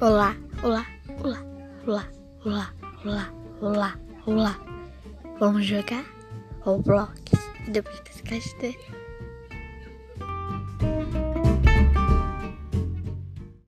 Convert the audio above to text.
Olá, olá, olá, olá, olá, olá, olá, olá. Vamos jogar Roblox. E depois desse cast